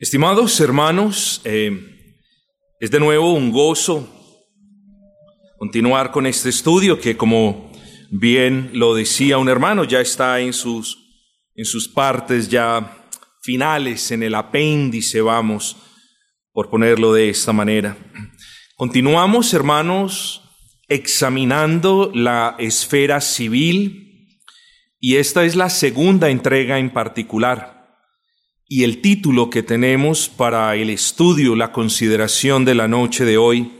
Estimados hermanos, eh, es de nuevo un gozo continuar con este estudio que como bien lo decía un hermano, ya está en sus, en sus partes ya finales, en el apéndice, vamos, por ponerlo de esta manera. Continuamos, hermanos, examinando la esfera civil y esta es la segunda entrega en particular. Y el título que tenemos para el estudio, la consideración de la noche de hoy,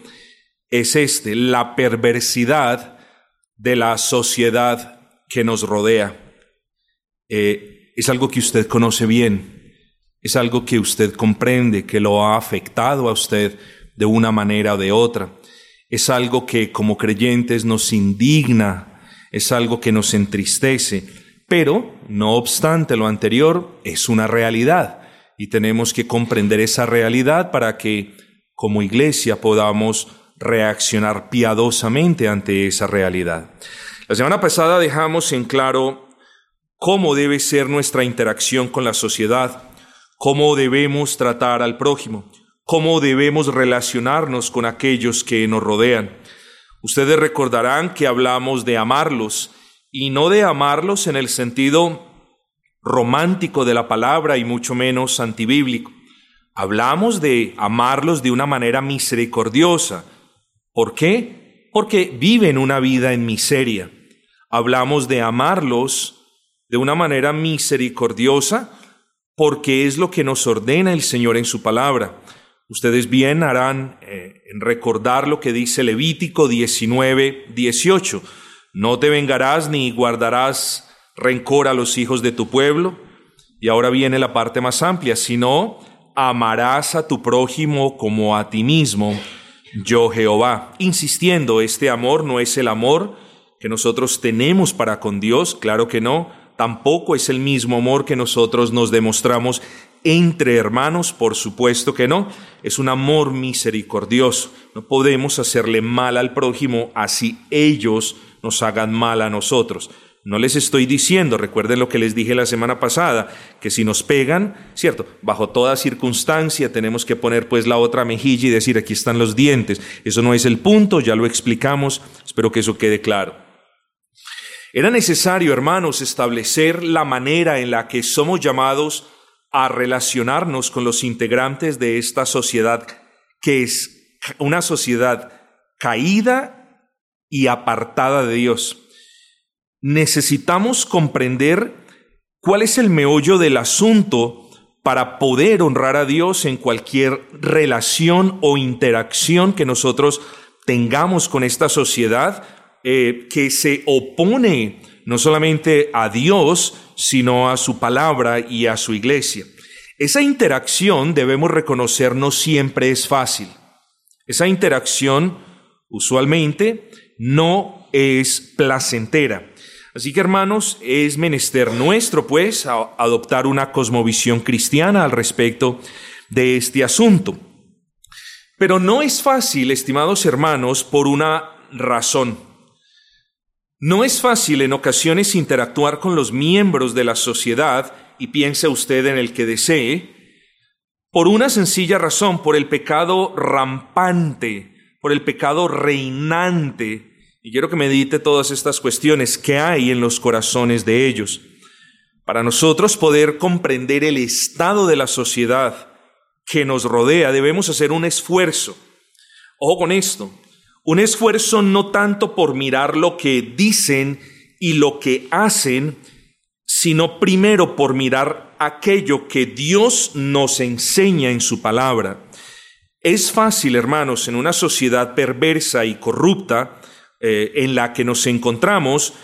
es este, la perversidad de la sociedad que nos rodea. Eh, es algo que usted conoce bien, es algo que usted comprende, que lo ha afectado a usted de una manera o de otra. Es algo que como creyentes nos indigna, es algo que nos entristece pero, no obstante lo anterior, es una realidad y tenemos que comprender esa realidad para que como iglesia podamos reaccionar piadosamente ante esa realidad. La semana pasada dejamos en claro cómo debe ser nuestra interacción con la sociedad, cómo debemos tratar al prójimo, cómo debemos relacionarnos con aquellos que nos rodean. Ustedes recordarán que hablamos de amarlos y no de amarlos en el sentido romántico de la palabra y mucho menos antibíblico. Hablamos de amarlos de una manera misericordiosa. ¿Por qué? Porque viven una vida en miseria. Hablamos de amarlos de una manera misericordiosa porque es lo que nos ordena el Señor en su palabra. Ustedes bien harán eh, en recordar lo que dice Levítico 19, 18 no te vengarás ni guardarás rencor a los hijos de tu pueblo. Y ahora viene la parte más amplia, sino amarás a tu prójimo como a ti mismo, yo Jehová. Insistiendo, este amor no es el amor que nosotros tenemos para con Dios, claro que no, tampoco es el mismo amor que nosotros nos demostramos entre hermanos, por supuesto que no, es un amor misericordioso. No podemos hacerle mal al prójimo así ellos nos hagan mal a nosotros. No les estoy diciendo, recuerden lo que les dije la semana pasada, que si nos pegan, cierto, bajo toda circunstancia tenemos que poner pues la otra mejilla y decir aquí están los dientes. Eso no es el punto, ya lo explicamos, espero que eso quede claro. Era necesario, hermanos, establecer la manera en la que somos llamados a relacionarnos con los integrantes de esta sociedad, que es una sociedad caída y apartada de Dios. Necesitamos comprender cuál es el meollo del asunto para poder honrar a Dios en cualquier relación o interacción que nosotros tengamos con esta sociedad eh, que se opone no solamente a Dios, sino a su palabra y a su iglesia. Esa interacción, debemos reconocer, no siempre es fácil. Esa interacción usualmente no es placentera. Así que hermanos, es menester nuestro pues adoptar una cosmovisión cristiana al respecto de este asunto. Pero no es fácil, estimados hermanos, por una razón. No es fácil en ocasiones interactuar con los miembros de la sociedad, y piense usted en el que desee, por una sencilla razón, por el pecado rampante, por el pecado reinante y quiero que medite todas estas cuestiones que hay en los corazones de ellos. Para nosotros poder comprender el estado de la sociedad que nos rodea, debemos hacer un esfuerzo. Ojo con esto, un esfuerzo no tanto por mirar lo que dicen y lo que hacen, sino primero por mirar aquello que Dios nos enseña en su palabra. Es fácil, hermanos, en una sociedad perversa y corrupta, eh, en la que nos encontramos,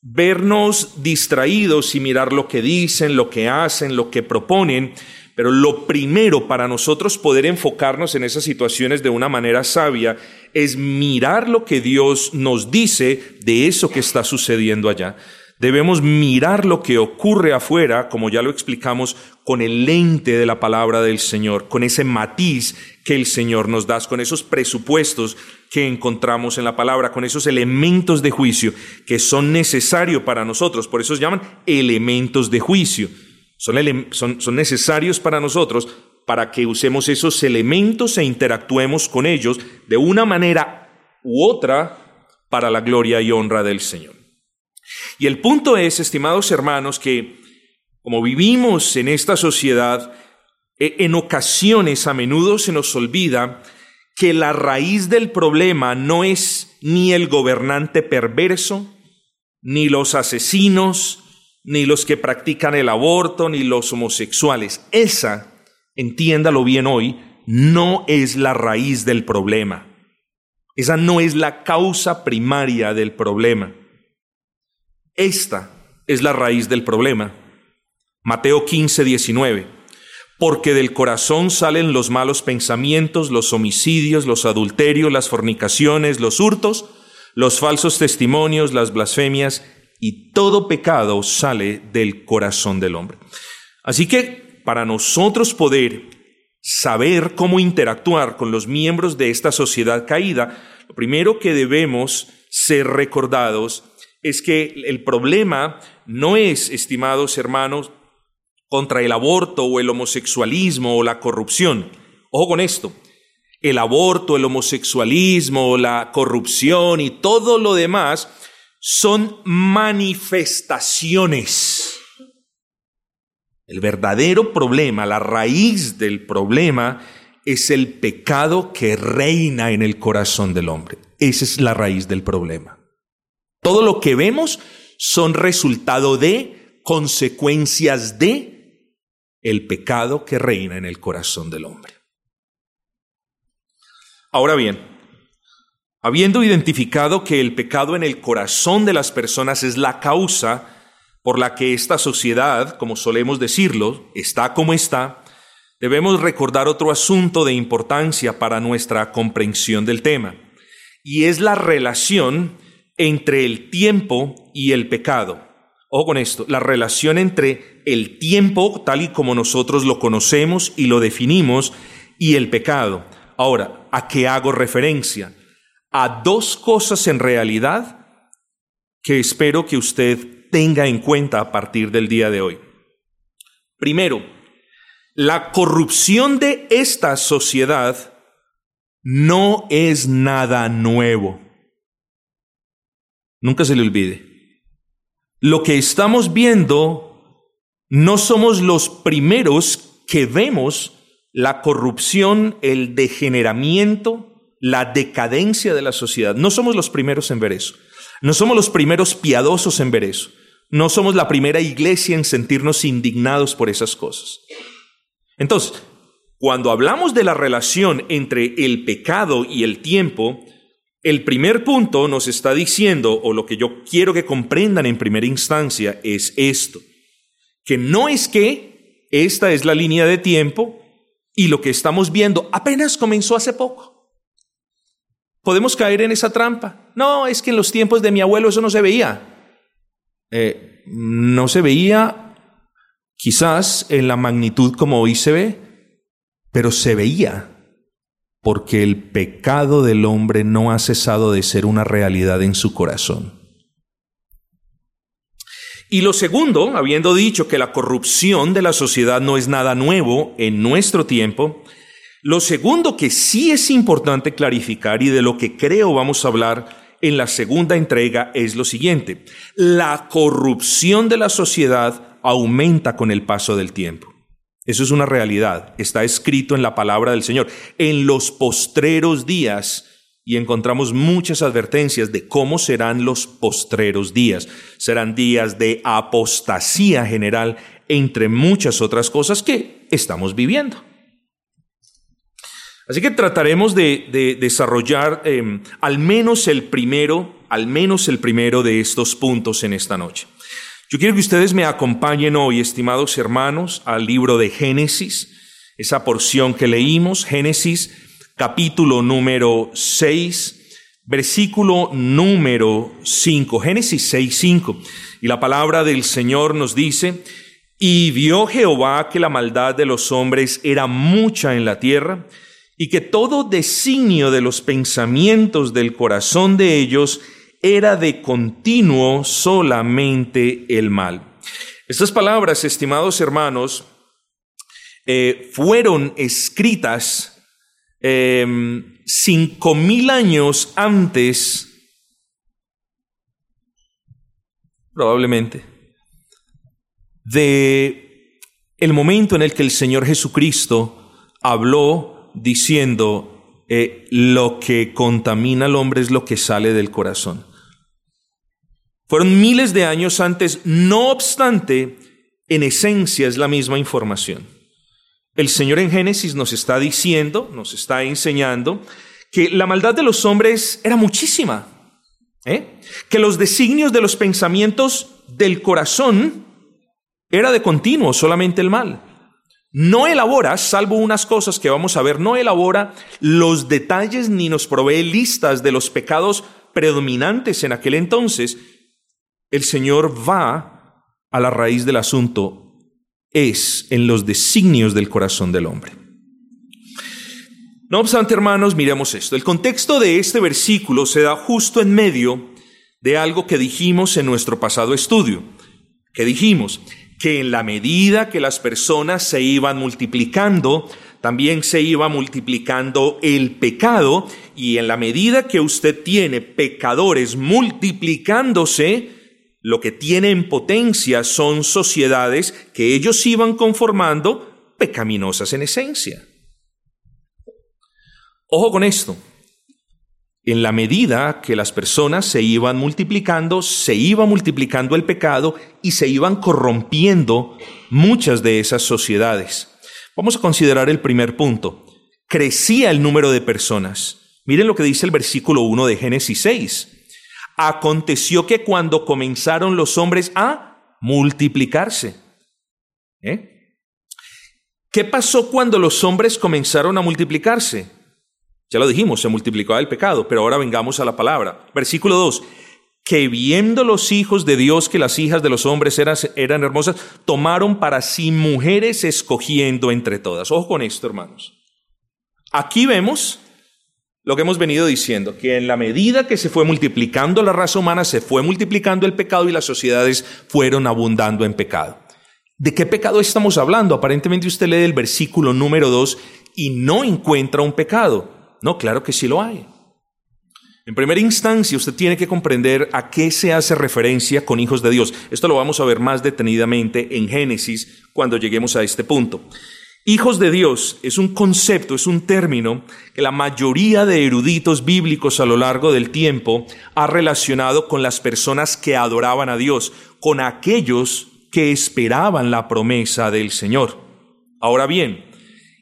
vernos distraídos y mirar lo que dicen, lo que hacen, lo que proponen, pero lo primero para nosotros poder enfocarnos en esas situaciones de una manera sabia es mirar lo que Dios nos dice de eso que está sucediendo allá. Debemos mirar lo que ocurre afuera, como ya lo explicamos, con el lente de la palabra del Señor, con ese matiz que el Señor nos da, con esos presupuestos que encontramos en la palabra, con esos elementos de juicio que son necesarios para nosotros. Por eso se llaman elementos de juicio. Son, son, son necesarios para nosotros para que usemos esos elementos e interactuemos con ellos de una manera u otra para la gloria y honra del Señor. Y el punto es, estimados hermanos, que como vivimos en esta sociedad, e, en ocasiones a menudo se nos olvida que la raíz del problema no es ni el gobernante perverso, ni los asesinos, ni los que practican el aborto, ni los homosexuales. Esa, entiéndalo bien hoy, no es la raíz del problema. Esa no es la causa primaria del problema. Esta es la raíz del problema. Mateo 15, 19. Porque del corazón salen los malos pensamientos, los homicidios, los adulterios, las fornicaciones, los hurtos, los falsos testimonios, las blasfemias, y todo pecado sale del corazón del hombre. Así que para nosotros poder saber cómo interactuar con los miembros de esta sociedad caída, lo primero que debemos ser recordados es que el problema no es, estimados hermanos, contra el aborto o el homosexualismo o la corrupción. Ojo con esto. El aborto, el homosexualismo, la corrupción y todo lo demás son manifestaciones. El verdadero problema, la raíz del problema es el pecado que reina en el corazón del hombre. Esa es la raíz del problema. Todo lo que vemos son resultado de, consecuencias de el pecado que reina en el corazón del hombre. Ahora bien, habiendo identificado que el pecado en el corazón de las personas es la causa por la que esta sociedad, como solemos decirlo, está como está, debemos recordar otro asunto de importancia para nuestra comprensión del tema, y es la relación entre el tiempo y el pecado. Ojo con esto, la relación entre el tiempo, tal y como nosotros lo conocemos y lo definimos, y el pecado. Ahora, ¿a qué hago referencia? A dos cosas en realidad que espero que usted tenga en cuenta a partir del día de hoy. Primero, la corrupción de esta sociedad no es nada nuevo. Nunca se le olvide lo que estamos viendo, no somos los primeros que vemos la corrupción, el degeneramiento, la decadencia de la sociedad. No somos los primeros en ver eso. No somos los primeros piadosos en ver eso. No somos la primera iglesia en sentirnos indignados por esas cosas. Entonces, cuando hablamos de la relación entre el pecado y el tiempo, el primer punto nos está diciendo, o lo que yo quiero que comprendan en primera instancia, es esto, que no es que esta es la línea de tiempo y lo que estamos viendo apenas comenzó hace poco. Podemos caer en esa trampa. No, es que en los tiempos de mi abuelo eso no se veía. Eh, no se veía quizás en la magnitud como hoy se ve, pero se veía porque el pecado del hombre no ha cesado de ser una realidad en su corazón. Y lo segundo, habiendo dicho que la corrupción de la sociedad no es nada nuevo en nuestro tiempo, lo segundo que sí es importante clarificar y de lo que creo vamos a hablar en la segunda entrega es lo siguiente. La corrupción de la sociedad aumenta con el paso del tiempo. Eso es una realidad, está escrito en la palabra del Señor. En los postreros días, y encontramos muchas advertencias de cómo serán los postreros días. Serán días de apostasía general, entre muchas otras cosas que estamos viviendo. Así que trataremos de, desarrollar em, al menos el primero, al menos el primero de estos puntos en esta noche. Yo quiero que ustedes me acompañen hoy, estimados hermanos, al libro de Génesis, esa porción que leímos, Génesis capítulo número 6, versículo número 5, Génesis 6, 5. Y la palabra del Señor nos dice, y vio Jehová que la maldad de los hombres era mucha en la tierra, y que todo designio de los pensamientos del corazón de ellos era de continuo solamente el mal. Estas palabras, estimados hermanos, eh, fueron escritas em, cinco mil años antes, probablemente, de el momento en el que el Señor Jesucristo habló diciendo, eh, lo que contamina al hombre es lo que sale del corazón. Fueron miles de años antes, no obstante, en esencia es la misma información. El Señor en Génesis nos está diciendo, nos está enseñando, que la maldad de los hombres era muchísima, ¿eh? que los designios de los pensamientos del corazón era de continuo solamente el mal. No elabora, salvo unas cosas que vamos a ver, no elabora los detalles ni nos provee listas de los pecados predominantes en aquel entonces. El Señor va a la raíz del asunto, es en los designios del corazón del hombre. No obstante, hermanos, miremos esto. El contexto de este versículo se da justo en medio de algo que dijimos en nuestro pasado estudio. Que dijimos, que en la medida que las personas se iban multiplicando, también se iba multiplicando el pecado y en la medida que usted tiene pecadores multiplicándose, lo que tiene en potencia son sociedades que ellos iban conformando pecaminosas en esencia. Ojo con esto. En la medida que las personas se iban multiplicando, se iba multiplicando el pecado y se iban corrompiendo muchas de esas sociedades. Vamos a considerar el primer punto. Crecía el número de personas. Miren lo que dice el versículo 1 de Génesis 6. Aconteció que cuando comenzaron los hombres a multiplicarse. ¿eh? ¿Qué pasó cuando los hombres comenzaron a multiplicarse? Ya lo dijimos, se multiplicaba el pecado, pero ahora vengamos a la palabra. Versículo 2. Que viendo los hijos de Dios que las hijas de los hombres eran, eran hermosas, tomaron para sí mujeres escogiendo entre todas. Ojo con esto, hermanos. Aquí vemos lo que hemos venido diciendo, que en la medida que se fue multiplicando la raza humana, se fue multiplicando el pecado y las sociedades fueron abundando en pecado. ¿De qué pecado estamos hablando? Aparentemente usted lee el versículo número 2 y no encuentra un pecado. No, claro que sí lo hay. En primera instancia, usted tiene que comprender a qué se hace referencia con hijos de Dios. Esto lo vamos a ver más detenidamente en Génesis cuando lleguemos a este punto. Hijos de Dios es un concepto, es un término que la mayoría de eruditos bíblicos a lo largo del tiempo ha relacionado con las personas que adoraban a Dios, con aquellos que esperaban la promesa del Señor. Ahora bien,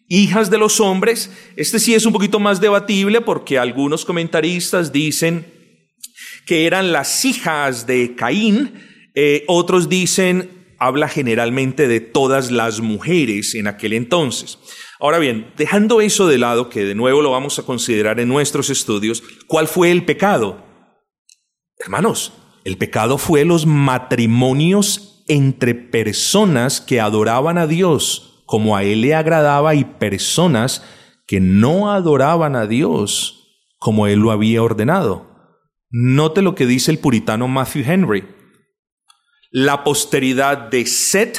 hijas de los hombres. Este sí es un poquito más debatible porque algunos comentaristas dicen que eran las hijas de Caín, eh, otros dicen, habla generalmente de todas las mujeres en aquel entonces. Ahora bien, dejando eso de lado, que de nuevo lo vamos a considerar en nuestros estudios, ¿cuál fue el pecado? Hermanos, el pecado fue los matrimonios entre personas que adoraban a Dios como a él le agradaba y personas que no adoraban a Dios como él lo había ordenado. Note lo que dice el puritano Matthew Henry. La posteridad de Seth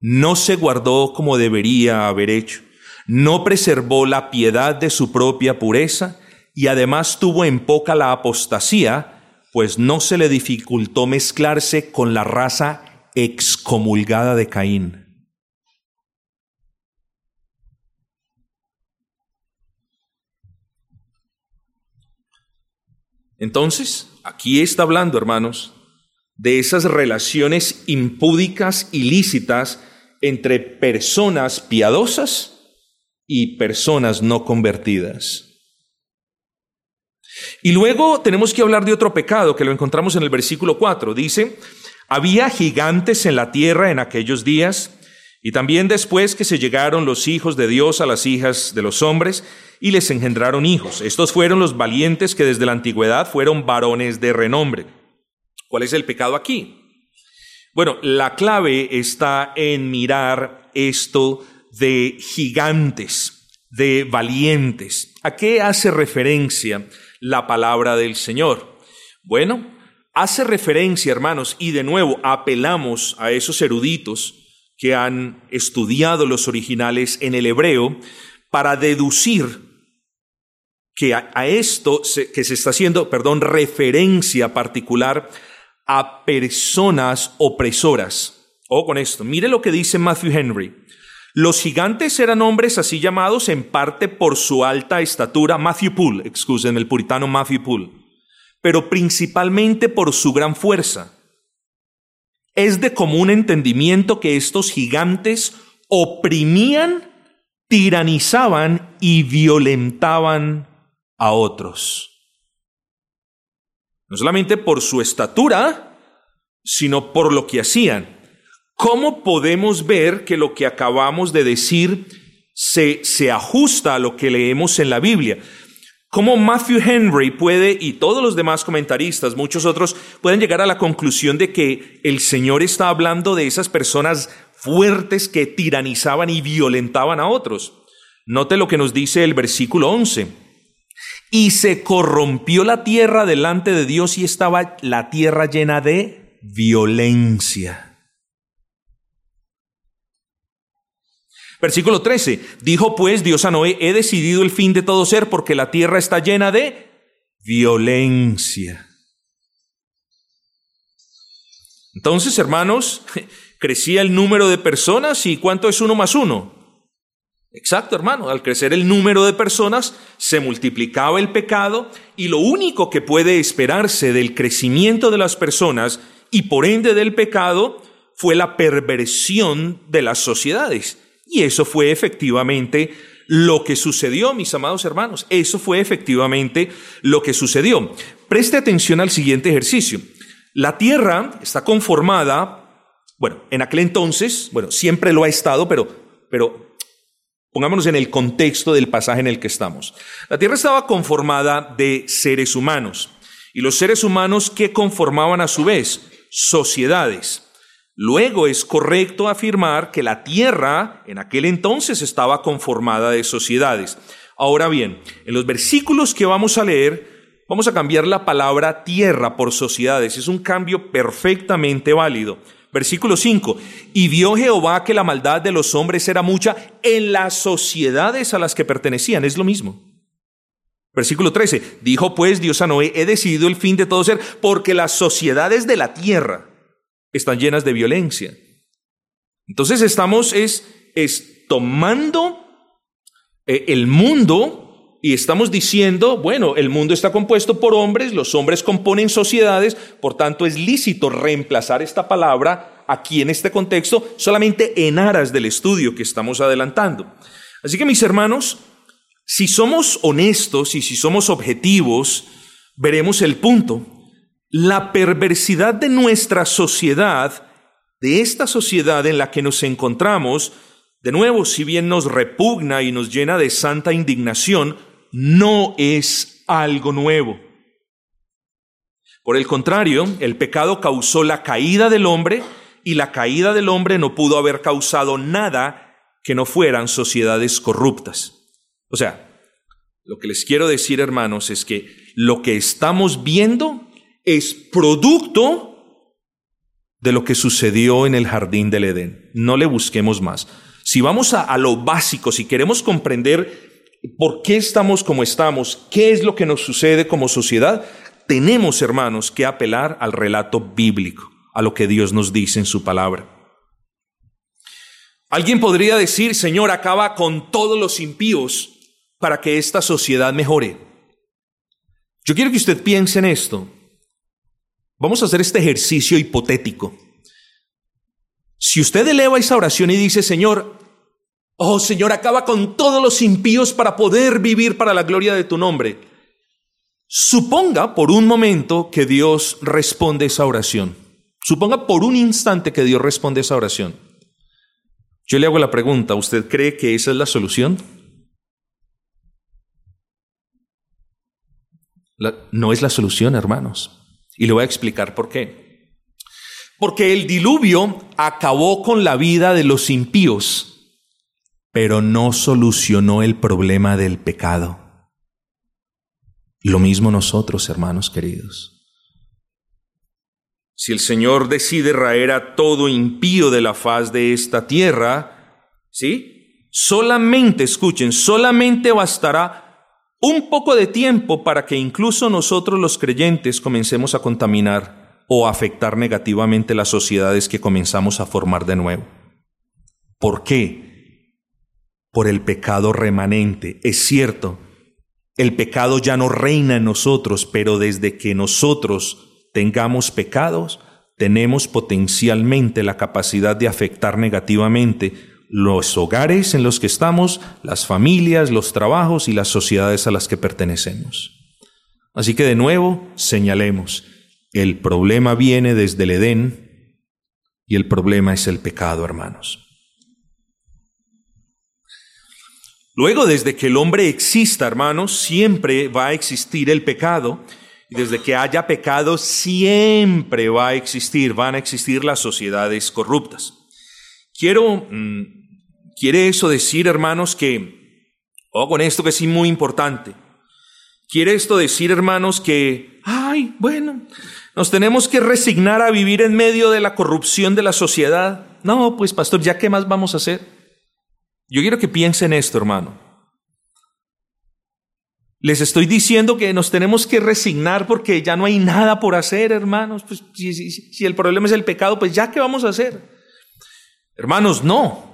no se guardó como debería haber hecho, no preservó la piedad de su propia pureza y además tuvo en poca la apostasía, pues no se le dificultó mezclarse con la raza excomulgada de Caín. Entonces, aquí está hablando, hermanos, de esas relaciones impúdicas, ilícitas, entre personas piadosas y personas no convertidas. Y luego tenemos que hablar de otro pecado que lo encontramos en el versículo 4. Dice, había gigantes en la tierra en aquellos días, y también después que se llegaron los hijos de Dios a las hijas de los hombres, y les engendraron hijos. Estos fueron los valientes que desde la antigüedad fueron varones de renombre. ¿Cuál es el pecado aquí? Bueno, la clave está en mirar esto de gigantes, de valientes. ¿A qué hace referencia la palabra del Señor? Bueno, hace referencia, hermanos, y de nuevo apelamos a esos eruditos que han estudiado los originales en el hebreo para deducir que a, esto que se está haciendo, perdón, referencia particular a personas opresoras. O con esto, mire lo que dice Matthew Henry. Los gigantes eran hombres así llamados en parte por su alta estatura, Matthew Poole, excusen, el puritano Matthew Poole, pero principalmente por su gran fuerza. Es de común entendimiento que estos gigantes oprimían, tiranizaban y violentaban a otros. No solamente por su estatura, sino por lo que hacían. ¿Cómo podemos ver que lo que acabamos de decir se, se ajusta a lo que leemos en la Biblia? ¿Cómo Matthew Henry puede, y todos los demás comentaristas, muchos otros, pueden llegar a la conclusión de que el Señor está hablando de esas personas fuertes que tiranizaban y violentaban a otros? Note lo que nos dice el versículo 11. Y se corrompió la tierra delante de Dios y estaba la tierra llena de violencia. Versículo 13. Dijo pues Dios a Noé, he decidido el fin de todo ser porque la tierra está llena de violencia. Entonces, hermanos, crecía el número de personas y ¿cuánto es uno más uno? Exacto, hermano. Al crecer el número de personas, se multiplicaba el pecado y lo único que puede esperarse del crecimiento de las personas y por ende del pecado fue la perversión de las sociedades. Y eso fue efectivamente lo que sucedió, mis amados hermanos. Eso fue efectivamente lo que sucedió. Preste atención al siguiente ejercicio. La tierra está conformada, bueno, en aquel entonces, bueno, siempre lo ha estado, pero, pero Pongámonos en el contexto del pasaje en el que estamos. La tierra estaba conformada de seres humanos y los seres humanos que conformaban a su vez sociedades. Luego es correcto afirmar que la tierra en aquel entonces estaba conformada de sociedades. Ahora bien, en los versículos que vamos a leer, vamos a cambiar la palabra tierra por sociedades. Es un cambio perfectamente válido. Versículo 5. Y vio Jehová que la maldad de los hombres era mucha en las sociedades a las que pertenecían. Es lo mismo. Versículo 13. Dijo pues Dios a Noé, he decidido el fin de todo ser, porque las sociedades de la tierra están llenas de violencia. Entonces estamos es, es tomando eh, el mundo y estamos diciendo, bueno, el mundo está compuesto por hombres, los hombres componen sociedades, por tanto es lícito reemplazar esta palabra aquí en este contexto solamente en aras del estudio que estamos adelantando. Así que mis hermanos, si somos honestos y si somos objetivos, veremos el punto. La perversidad de nuestra sociedad, de esta sociedad en la que nos encontramos, de nuevo, si bien nos repugna y nos llena de santa indignación, no es algo nuevo. Por el contrario, el pecado causó la caída del hombre y la caída del hombre no pudo haber causado nada que no fueran sociedades corruptas. O sea, lo que les quiero decir, hermanos, es que lo que estamos viendo es producto de lo que sucedió en el jardín del Edén. No le busquemos más. Si vamos a, lo básico, si queremos comprender por qué estamos como estamos, qué es lo que nos sucede como sociedad, tenemos, hermanos, que apelar al relato bíblico, a lo que Dios nos dice en su palabra. Alguien podría decir, Señor, acaba con todos los impíos para que esta sociedad mejore. Yo quiero que usted piense en esto. Vamos a hacer este ejercicio hipotético. Si usted eleva esa oración y dice, Señor, Oh Señor, acaba con todos los impíos para poder vivir para la gloria de tu nombre. Suponga por un momento que Dios responde esa oración. Suponga por un instante que Dios responde esa oración. Yo le hago la pregunta, ¿usted cree que esa es la solución? no es la solución, hermanos. Y le voy a explicar por qué. Porque el diluvio acabó con la vida de los impíos pero no solucionó el problema del pecado. Lo mismo nosotros, hermanos queridos. si el Señor decide raer a todo impío de la faz de esta tierra, ¿sí? Solamente, escuchen, solamente bastará un poco de tiempo para que incluso nosotros los creyentes comencemos a contaminar o afectar negativamente las sociedades que comenzamos a formar de nuevo. ¿Por qué? Por el pecado remanente. Es cierto, el pecado ya no reina en nosotros, pero desde que nosotros tengamos pecados, tenemos potencialmente la capacidad de afectar negativamente los hogares en los que estamos, las familias, los trabajos y las sociedades a las que pertenecemos. Así que de nuevo señalemos, el problema viene desde el Edén y el problema es el pecado, hermanos. Luego, desde que el hombre exista, hermanos, siempre va a existir el pecado. Y desde que haya pecado, siempre va a existir, van a existir las sociedades corruptas. Quiero, mm, quiere eso decir, hermanos, que, o con esto que es muy importante, quiere esto decir, hermanos, que, ay, bueno, nos tenemos que resignar a vivir en medio de la corrupción de la sociedad. No, pues pastor, ¿ya qué más vamos a hacer? Yo quiero que piensen esto, hermano. Les estoy diciendo que nos tenemos que resignar porque ya no hay nada por hacer, hermanos. Pues, si, si, el problema es el pecado, pues ya qué vamos a hacer. Hermanos, no.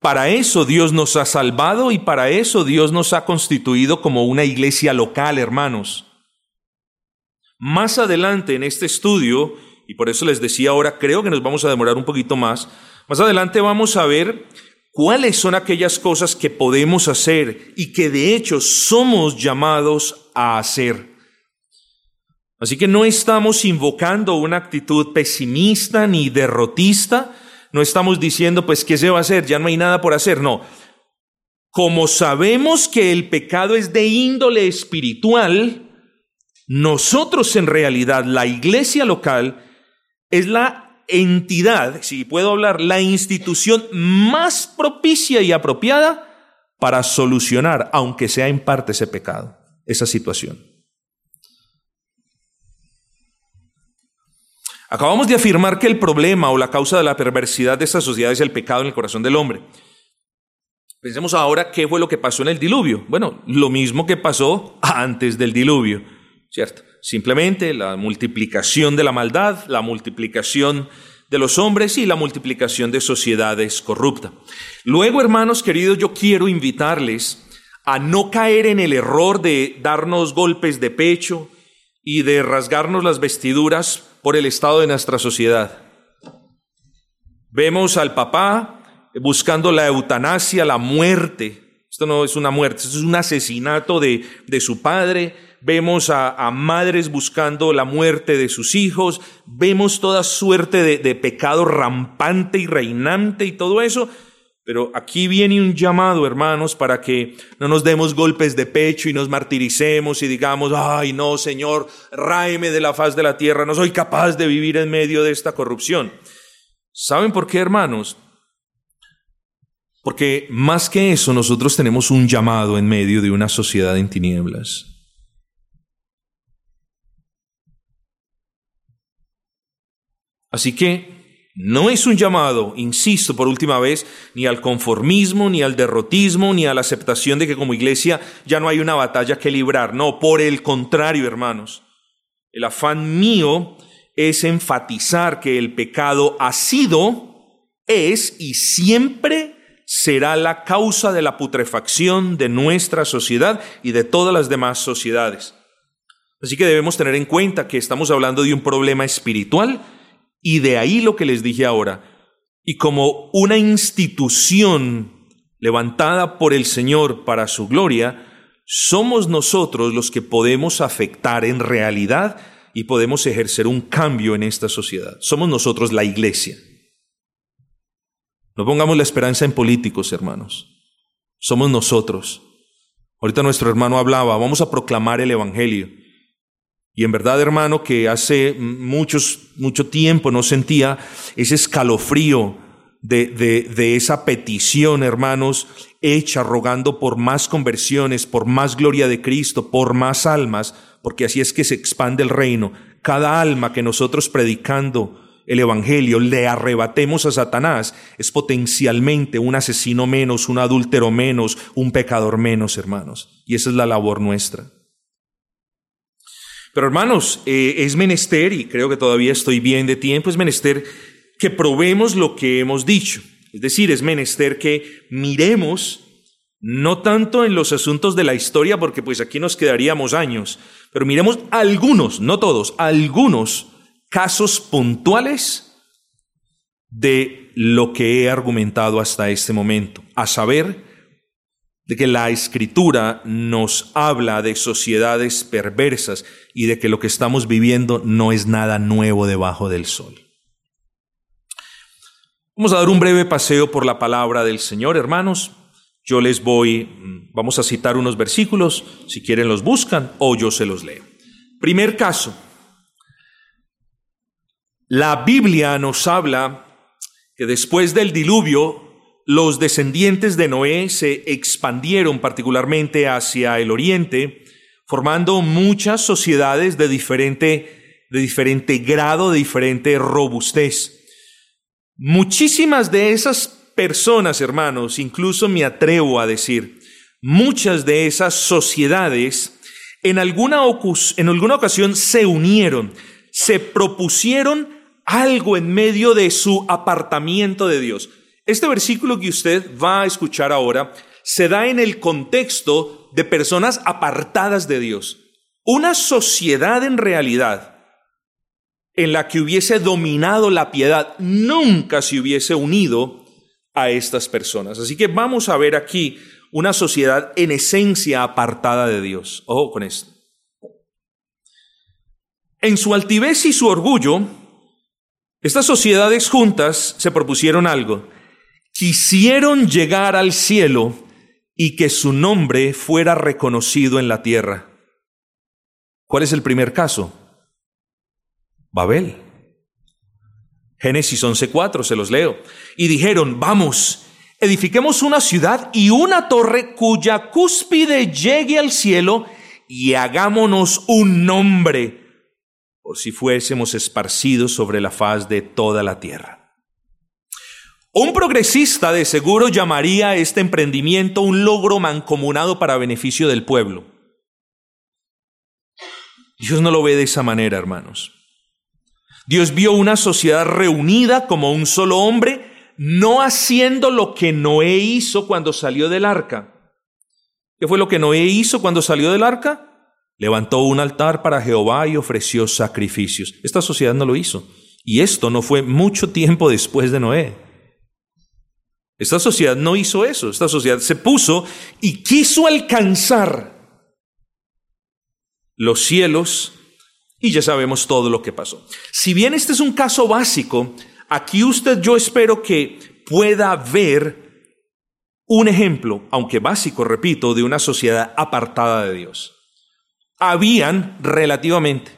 Para eso Dios nos ha salvado y para eso Dios nos ha constituido como una iglesia local, hermanos. Más adelante en este estudio, y por eso les decía ahora, creo que nos vamos a demorar un poquito más, más adelante vamos a ver cuáles son aquellas cosas que podemos hacer y que de hecho somos llamados a hacer. Así que no estamos invocando una actitud pesimista ni derrotista, no estamos diciendo pues qué se va a hacer, ya no hay nada por hacer, no. Como sabemos que el pecado es de índole espiritual, nosotros en realidad, la iglesia local, es la entidad, si puedo hablar, la institución más propicia y apropiada para solucionar, aunque sea en parte ese pecado, esa situación. Acabamos de afirmar que el problema o la causa de la perversidad de esta sociedad es el pecado en el corazón del hombre. Pensemos ahora qué fue lo que pasó en el diluvio. Bueno, lo mismo que pasó antes del diluvio, ¿cierto? Simplemente la multiplicación de la maldad, la multiplicación de los hombres y la multiplicación de sociedades corruptas. Luego, hermanos queridos, yo quiero invitarles a no caer en el error de darnos golpes de pecho y de rasgarnos las vestiduras por el estado de nuestra sociedad. Vemos al papá buscando la eutanasia, la muerte. Esto no es una muerte, esto es un asesinato de, de su padre vemos a, madres buscando la muerte de sus hijos, vemos toda suerte de, de pecado rampante y reinante y todo eso, pero aquí viene un llamado, hermanos, para que no nos demos golpes de pecho y nos martiricemos y digamos, ay no, Señor, ráeme de la faz de la tierra, no soy capaz de vivir en medio de esta corrupción. ¿Saben por qué, hermanos? Porque más que eso, nosotros tenemos un llamado en medio de una sociedad en tinieblas. Así que no es un llamado, insisto por última vez, ni al conformismo, ni al derrotismo, ni a la aceptación de que como iglesia ya no hay una batalla que librar. No, por el contrario, hermanos. El afán mío es enfatizar que el pecado ha sido, es y siempre será la causa de la putrefacción de nuestra sociedad y de todas las demás sociedades. Así que debemos tener en cuenta que estamos hablando de un problema espiritual y de ahí lo que les dije ahora. Y como una institución levantada por el Señor para su gloria, somos nosotros los que podemos afectar en realidad y podemos ejercer un cambio en esta sociedad. Somos nosotros la iglesia. No pongamos la esperanza en políticos, hermanos. Somos nosotros. Ahorita nuestro hermano hablaba, vamos a proclamar el Evangelio. Y en verdad, hermano, que hace muchos, mucho tiempo no sentía ese escalofrío de, de, de, esa petición, hermanos, hecha rogando por más conversiones, por más gloria de Cristo, por más almas, porque así es que se expande el reino. cada alma que nosotros predicando el Evangelio le arrebatemos a Satanás es potencialmente un asesino menos, un adúltero menos, un pecador menos, hermanos. Y esa es la labor nuestra. Pero hermanos, eh, es menester, y creo que todavía estoy bien de tiempo, es menester que probemos lo que hemos dicho. Es decir, es menester que miremos no tanto en los asuntos de la historia, porque pues aquí nos quedaríamos años, pero miremos algunos, no todos, algunos casos puntuales de lo que he argumentado hasta este momento, a saber, de que la escritura nos habla de sociedades perversas y de que lo que estamos viviendo no es nada nuevo debajo del sol. Vamos a dar un breve paseo por la palabra del Señor, hermanos. Yo les voy, vamos a citar unos versículos, si quieren los buscan o yo se los leo. Primer caso, la Biblia nos habla que después del diluvio, los descendientes de Noé se expandieron particularmente hacia el oriente, formando muchas sociedades de diferente, de diferente grado, de diferente robustez. Muchísimas de esas personas, hermanos, incluso me atrevo a decir, muchas de esas sociedades en alguna, en alguna ocasión se unieron, se propusieron algo en medio de su apartamiento de Dios. Este versículo que usted va a escuchar ahora se da en el contexto de personas apartadas de Dios. Una sociedad en realidad en la que hubiese dominado la piedad nunca se hubiese unido a estas personas. Así que vamos a ver aquí una sociedad en esencia apartada de Dios. Ojo con esto. En su altivez y su orgullo, estas sociedades juntas se propusieron algo. Quisieron llegar al cielo y que su nombre fuera reconocido en la tierra. ¿Cuál es el primer caso? Babel. Génesis 11:4, se los leo. Y dijeron, vamos, edifiquemos una ciudad y una torre cuya cúspide llegue al cielo y hagámonos un nombre por si fuésemos esparcidos sobre la faz de toda la tierra. Un progresista de seguro llamaría este emprendimiento un logro mancomunado para beneficio del pueblo. Dios no lo ve de esa manera, hermanos. Dios vio una sociedad reunida como un solo hombre, no haciendo lo que Noé hizo cuando salió del arca. ¿Qué fue lo que Noé hizo cuando salió del arca? Levantó un altar para Jehová y ofreció sacrificios. Esta sociedad no lo hizo. Y esto no fue mucho tiempo después de Noé. Esta sociedad no hizo eso. Esta sociedad se puso y quiso alcanzar los cielos y ya sabemos todo lo que pasó. Si bien este es un caso básico, aquí usted yo espero que pueda ver un ejemplo, aunque básico, repito, de una sociedad apartada de Dios habían relativamente.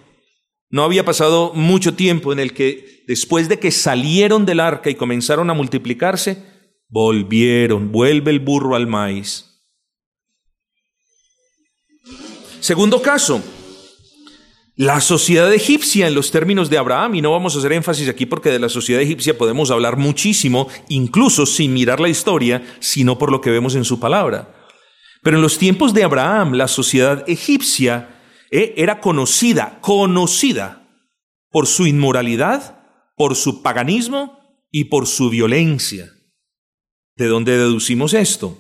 No había pasado mucho tiempo en el que después de que salieron del arca y comenzaron a multiplicarse, volvieron, vuelve el burro al maíz. Segundo caso, la sociedad egipcia en los términos de Abraham, y no vamos a hacer énfasis aquí porque de la sociedad egipcia podemos hablar muchísimo, incluso sin mirar la historia, sino por lo que vemos en su palabra. Pero en los tiempos de Abraham, la sociedad egipcia eh, era conocida, conocida por su inmoralidad, por su paganismo y por su violencia. ¿De dónde deducimos esto?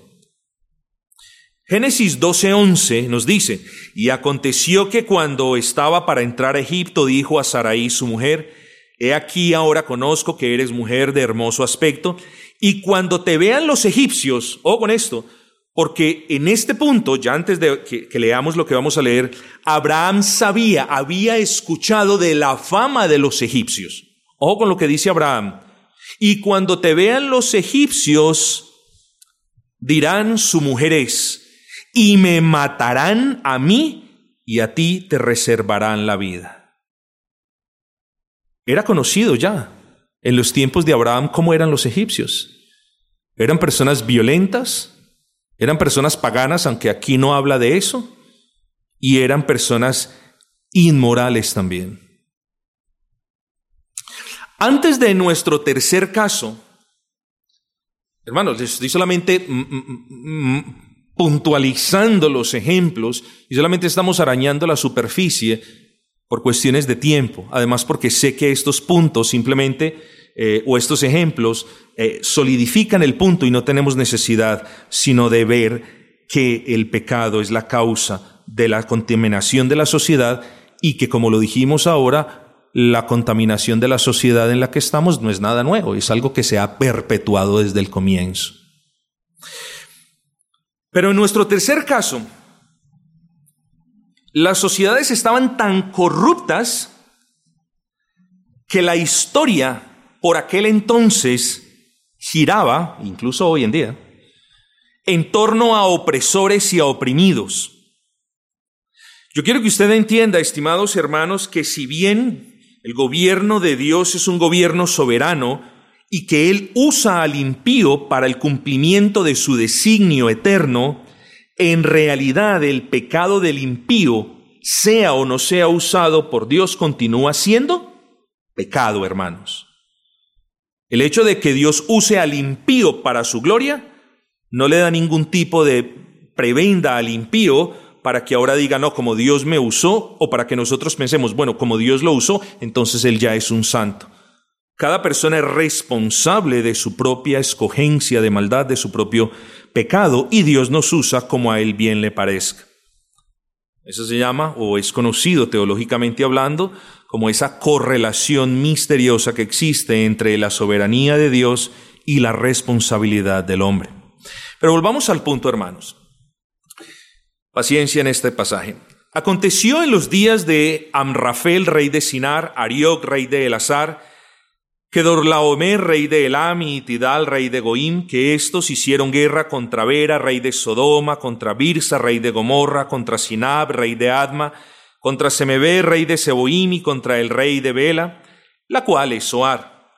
Génesis 12:11 nos dice, y aconteció que cuando estaba para entrar a Egipto, dijo a Saraí su mujer, He aquí ahora conozco que eres mujer de hermoso aspecto, y cuando te vean los egipcios, o con esto, porque en este punto, ya antes de que, leamos lo que vamos a leer, Abraham sabía, había escuchado de la fama de los egipcios. Ojo con lo que dice Abraham. Y cuando te vean los egipcios, dirán su mujer es, y me matarán a mí y a ti te reservarán la vida. Era conocido ya en los tiempos de Abraham cómo eran los egipcios. Eran personas violentas, eran personas paganas, aunque aquí no habla de eso, y eran personas inmorales también. Antes de nuestro tercer caso, hermanos, estoy solamente mm, mm, mm, puntualizando los ejemplos y solamente estamos arañando la superficie por cuestiones de tiempo. Además, porque sé que estos puntos simplemente eh, o estos ejemplos eh, solidifican el punto y no tenemos necesidad sino de ver que el pecado es la causa de la contaminación de la sociedad y que, como lo dijimos ahora, la contaminación de la sociedad en la que estamos no es nada nuevo, es algo que se ha perpetuado desde el comienzo. Pero en nuestro tercer caso, las sociedades estaban tan corruptas que la historia por aquel entonces giraba, incluso hoy en día, en torno a opresores y a oprimidos. Yo quiero que usted entienda, estimados hermanos, que si bien el gobierno de Dios es un gobierno soberano y que Él usa al impío para el cumplimiento de su designio eterno, en realidad el pecado del impío, sea o no sea usado por Dios, continúa siendo pecado, hermanos. El hecho de que Dios use al impío para su gloria no le da ningún tipo de prebenda al impío para que ahora diga, no, como Dios me usó, o para que nosotros pensemos, bueno, como Dios lo usó, entonces Él ya es un santo. Cada persona es responsable de su propia escogencia de maldad, de su propio pecado, y Dios nos usa como a Él bien le parezca. Eso se llama, o es conocido teológicamente hablando, como esa correlación misteriosa que existe entre la soberanía de Dios y la responsabilidad del hombre. Pero volvamos al punto, hermanos. Paciencia en este pasaje. Aconteció en los días de Amrafel, rey de Sinar, Arioc, rey de Elazar, Kedorlaomer, rey de Elam, y Tidal, rey de Goim, que estos hicieron guerra contra Vera, rey de Sodoma, contra Birsa, rey de Gomorra, contra Sinab, rey de Adma, contra Semebe, rey de Seboim, y contra el rey de Bela, la cual es Soar.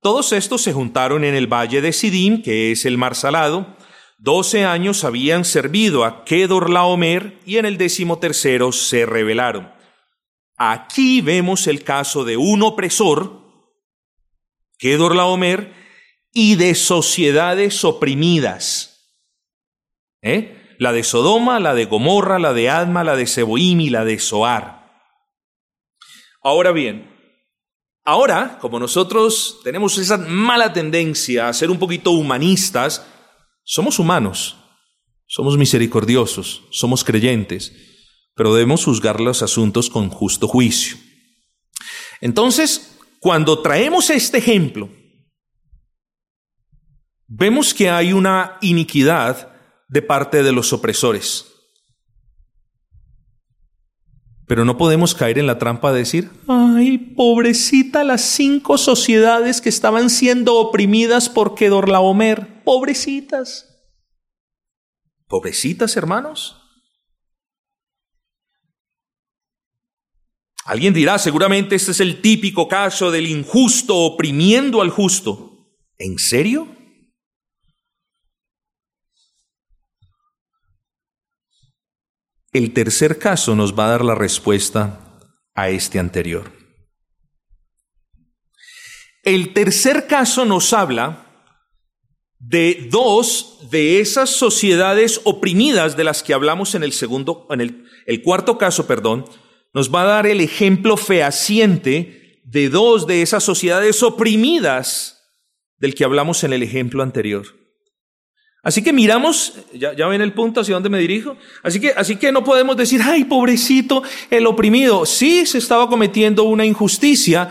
Todos estos se juntaron en el valle de Sidim, que es el mar salado. Doce años habían servido a Kedorlaomer y en el décimo tercero se rebelaron. Aquí vemos el caso de un opresor, Kedorlaomer, y de sociedades oprimidas. ¿Eh? la de Sodoma, la de Gomorra, la de Adma, la de Seboim y la de Soar. Ahora bien, ahora, como nosotros tenemos esa mala tendencia a ser un poquito humanistas, somos humanos, somos misericordiosos, somos creyentes, pero debemos juzgar los asuntos con justo juicio. Entonces, cuando traemos este ejemplo, vemos que hay una iniquidad de parte de los opresores. Pero no podemos caer en la trampa de decir, ay, pobrecita las cinco sociedades que estaban siendo oprimidas por Kedorlaomer, pobrecitas. Pobrecitas, hermanos. Alguien dirá, seguramente este es el típico caso del injusto oprimiendo al justo. ¿En serio? El tercer caso nos va a dar la respuesta a este anterior. El tercer caso nos habla de dos de esas sociedades oprimidas de las que hablamos en el segundo, en el, cuarto caso, perdón, nos va a dar el ejemplo fehaciente de dos de esas sociedades oprimidas del que hablamos en el ejemplo anterior. Así que miramos, ya, ven el punto hacia dónde me dirijo. Así que, así que no podemos decir, ay, pobrecito, el oprimido. Sí, se estaba cometiendo una injusticia,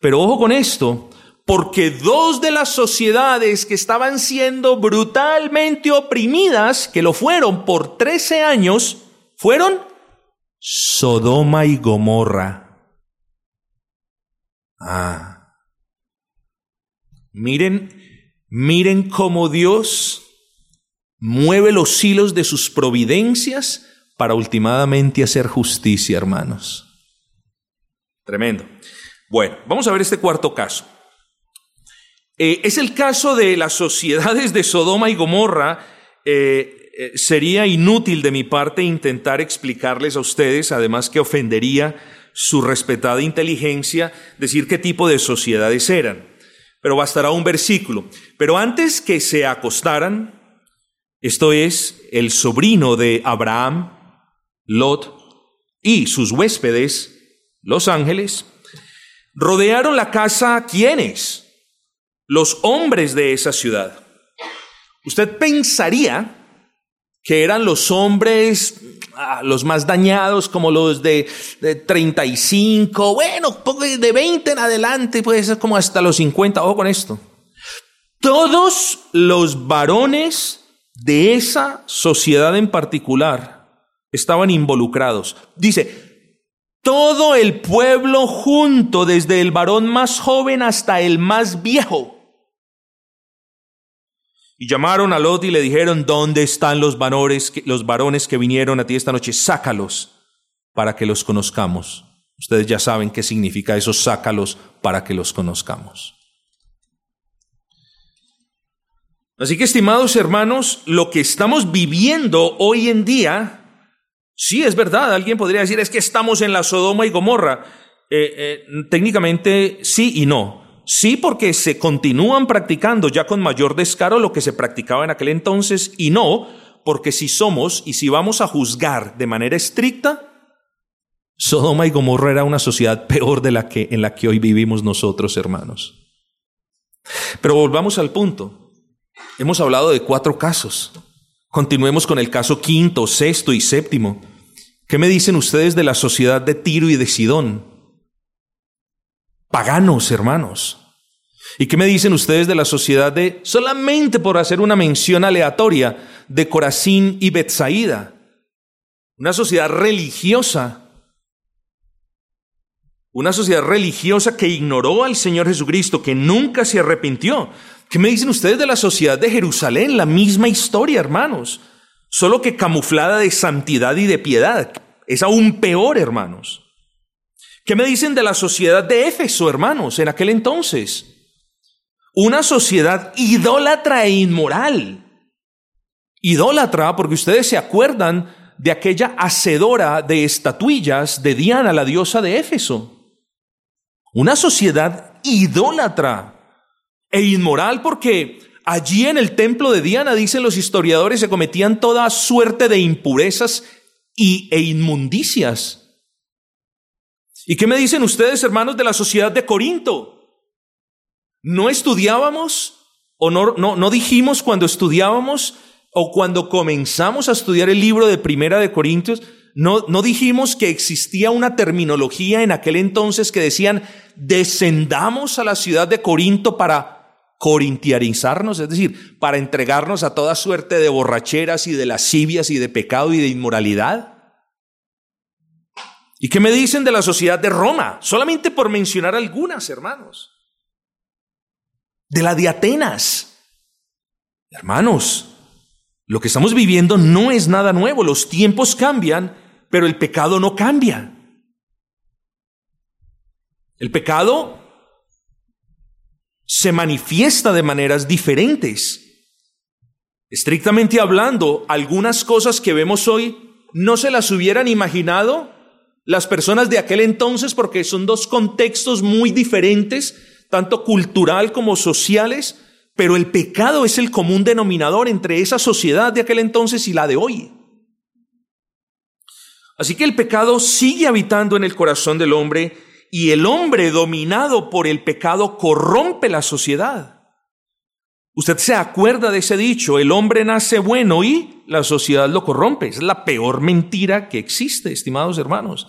pero ojo con esto, porque dos de las sociedades que estaban siendo brutalmente oprimidas, que lo fueron por 13 años, fueron Sodoma y Gomorra. Ah. Miren, miren cómo Dios mueve los hilos de sus providencias para ultimadamente hacer justicia, hermanos. Tremendo. Bueno, vamos a ver este cuarto caso. Eh, es el caso de las sociedades de Sodoma y Gomorra. Eh, eh, sería inútil de mi parte intentar explicarles a ustedes, además que ofendería su respetada inteligencia, decir qué tipo de sociedades eran. Pero bastará un versículo. Pero antes que se acostaran, esto es, el sobrino de Abraham, Lot, y sus huéspedes, los ángeles, rodearon la casa, ¿quiénes? Los hombres de esa ciudad. Usted pensaría que eran los hombres ah, los más dañados, como los de, de 35, bueno, de 20 en adelante, puede ser como hasta los 50, ojo con esto. Todos los varones de esa sociedad en particular estaban involucrados. Dice, todo el pueblo junto, desde el varón más joven hasta el más viejo. Y llamaron a Lot y le dijeron, ¿dónde están los varones, los varones que vinieron a ti esta noche? Sácalos para que los conozcamos. Ustedes ya saben qué significa eso, sácalos para que los conozcamos. Así que, estimados hermanos, lo que estamos viviendo hoy en día, sí es verdad, alguien podría decir, es que estamos en la Sodoma y Gomorra. Eh, eh, técnicamente sí y no. Sí, porque se continúan practicando ya con mayor descaro lo que se practicaba en aquel entonces y no porque si somos y si vamos a juzgar de manera estricta, Sodoma y Gomorra era una sociedad peor de la que en la que hoy vivimos nosotros, hermanos. Pero volvamos al punto. Hemos hablado de cuatro casos. Continuemos con el caso quinto, sexto y séptimo. ¿Qué me dicen ustedes de la sociedad de Tiro y de Sidón? Paganos, hermanos. ¿Y qué me dicen ustedes de la sociedad de, solamente por hacer una mención aleatoria, de Corazín y Betsaída? Una sociedad religiosa. Una sociedad religiosa que ignoró al Señor Jesucristo, que nunca se arrepintió. ¿Qué me dicen ustedes de la sociedad de Jerusalén? La misma historia, hermanos. Solo que camuflada de santidad y de piedad. Es aún peor, hermanos. ¿Qué me dicen de la sociedad de Éfeso, hermanos, en aquel entonces? Una sociedad idólatra e inmoral. Idólatra, porque ustedes se acuerdan de aquella hacedora de estatuillas de Diana, la diosa de Éfeso. Una sociedad idólatra e inmoral porque allí en el templo de Diana, dicen los historiadores, se cometían toda suerte de impurezas y, e inmundicias. ¿Y qué me dicen ustedes, hermanos, de la sociedad de Corinto? ¿No estudiábamos o no, no, dijimos cuando estudiábamos o cuando comenzamos a estudiar el libro de Primera de Corintios, no, no dijimos que existía una terminología en aquel entonces que decían, descendamos a la ciudad de Corinto para corintiarizarnos, es decir, para entregarnos a toda suerte de borracheras y de lascivias y de pecado y de inmoralidad. ¿Y qué me dicen de la sociedad de Roma? Solamente por mencionar algunas, hermanos. De la de Atenas. Hermanos, lo que estamos viviendo no es nada nuevo. Los tiempos cambian, pero el pecado no cambia. El pecado se manifiesta de maneras diferentes. Estrictamente hablando, algunas cosas que vemos hoy no se las hubieran imaginado las personas de aquel entonces porque son dos contextos muy diferentes, tanto cultural como sociales, pero el pecado es el común denominador entre esa sociedad de aquel entonces y la de hoy. Así que el pecado sigue habitando en el corazón del hombre y el hombre dominado por el pecado corrompe la sociedad. Usted se acuerda de ese dicho, el hombre nace bueno y la sociedad lo corrompe. Es la peor mentira que existe, estimados hermanos.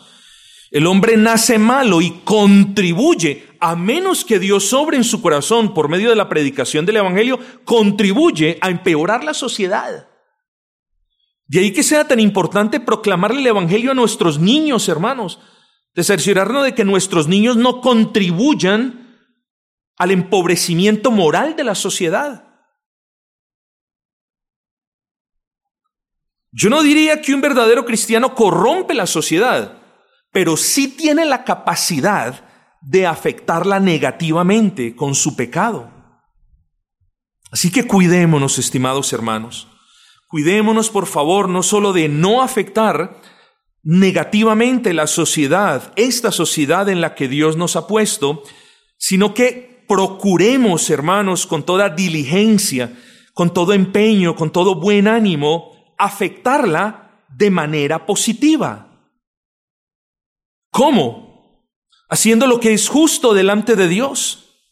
El hombre nace malo y contribuye, a menos que Dios sobre en su corazón por medio de la predicación del Evangelio, contribuye a empeorar la sociedad. De ahí que sea tan importante proclamarle el Evangelio a nuestros niños, hermanos, de cerciorarnos de que nuestros niños no contribuyan al empobrecimiento moral de la sociedad. Yo no diría que un verdadero cristiano corrompe la sociedad, pero sí tiene la capacidad de afectarla negativamente con su pecado. Así que cuidémonos, estimados hermanos. Cuidémonos, por favor, no solo de no afectar negativamente la sociedad, esta sociedad en la que Dios nos ha puesto, sino que procuremos, hermanos, con toda diligencia, con todo empeño, con todo buen ánimo, afectarla de manera positiva. ¿Cómo? Haciendo lo que es justo delante de Dios,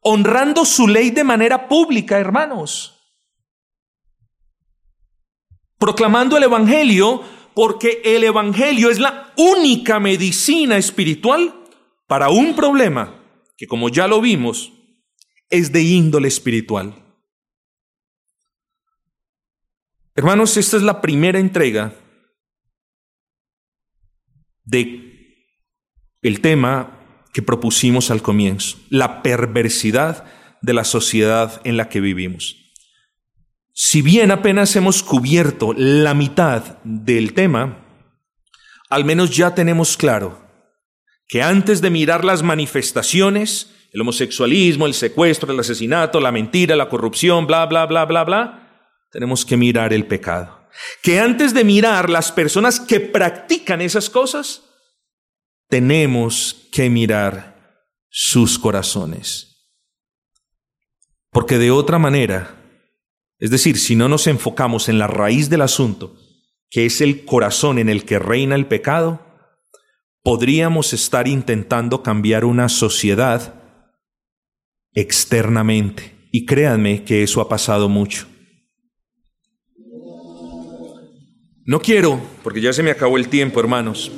honrando su ley de manera pública, hermanos. Proclamando el Evangelio porque el Evangelio es la única medicina espiritual para un problema que, como ya lo vimos, es de índole espiritual. Hermanos, esta es la primera entrega de el tema que propusimos al comienzo, la perversidad de la sociedad en la que vivimos. Si bien apenas hemos cubierto la mitad del tema, al menos ya tenemos claro que antes de mirar las manifestaciones, el homosexualismo, el secuestro, el asesinato, la mentira, la corrupción, bla, bla, bla, bla, bla, tenemos que mirar el pecado. Que antes de mirar las personas que practican esas cosas, tenemos que mirar sus corazones. Porque de otra manera, es decir, si no nos enfocamos en la raíz del asunto, que es el corazón en el que reina el pecado, podríamos estar intentando cambiar una sociedad externamente. Y créanme que eso ha pasado mucho. No quiero, porque ya se me acabó el tiempo, hermanos,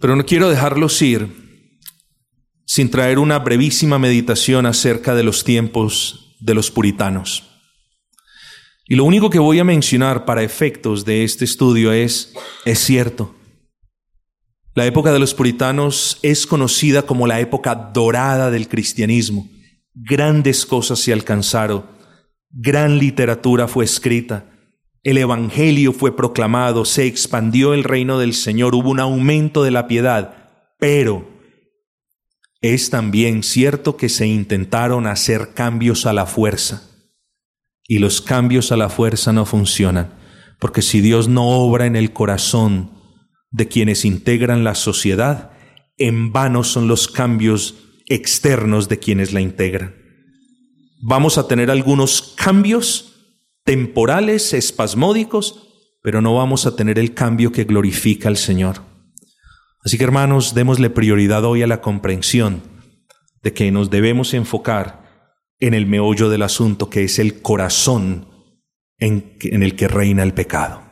pero no quiero dejarlos ir sin traer una brevísima meditación acerca de los tiempos de los puritanos. Y lo único que voy a mencionar para efectos de este estudio es, es cierto, la época de los puritanos es conocida como la época dorada del cristianismo. Grandes cosas se alcanzaron, gran literatura fue escrita, el Evangelio fue proclamado, se expandió el reino del Señor, hubo un aumento de la piedad, pero es también cierto que se intentaron hacer cambios a la fuerza. Y los cambios a la fuerza no funcionan, porque si Dios no obra en el corazón de quienes integran la sociedad, en vano son los cambios externos de quienes la integran. Vamos a tener algunos cambios temporales, espasmódicos, pero no vamos a tener el cambio que glorifica al Señor. Así que hermanos, démosle prioridad hoy a la comprensión de que nos debemos enfocar en el meollo del asunto, que es el corazón en, el que reina el pecado.